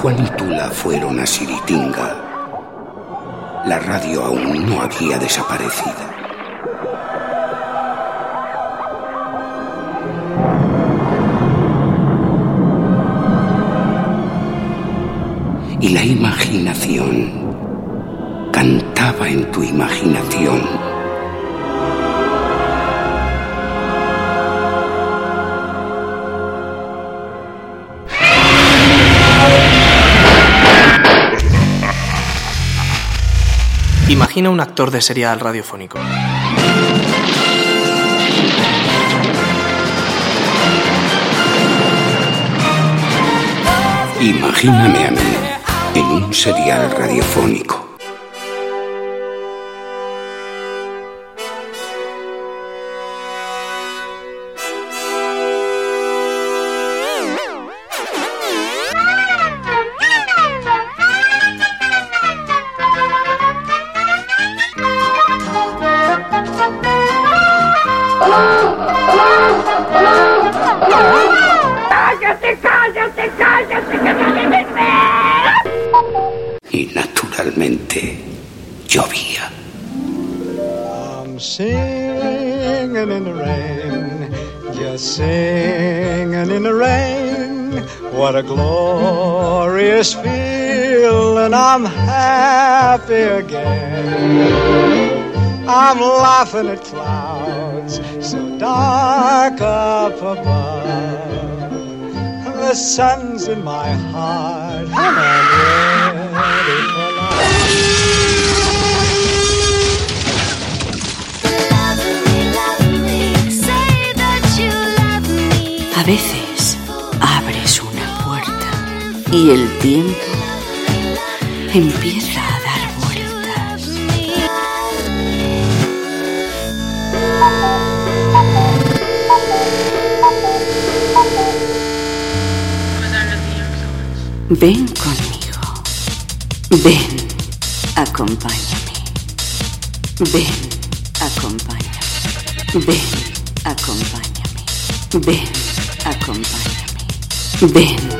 Juan y Tula fueron a Siritinga, la radio aún no había desaparecido. Y la imaginación cantaba en tu imaginación Imagina un actor de serial radiofónico. Imagíname a mí en un serial radiofónico. Y naturalmente llovía. I'm singing in the rain, just singing in the rain. What a glorious feeling, and I'm happy again. I'm laughing at clouds so dark up above. The sun's in my heart, and I'm ready for love. A veces abres una puerta y el tiempo empieza a dar Ven conmigo. Ven, acompáñame. Ven, acompáñame. Ven, acompáñame. Ven, acompáñame. Ven.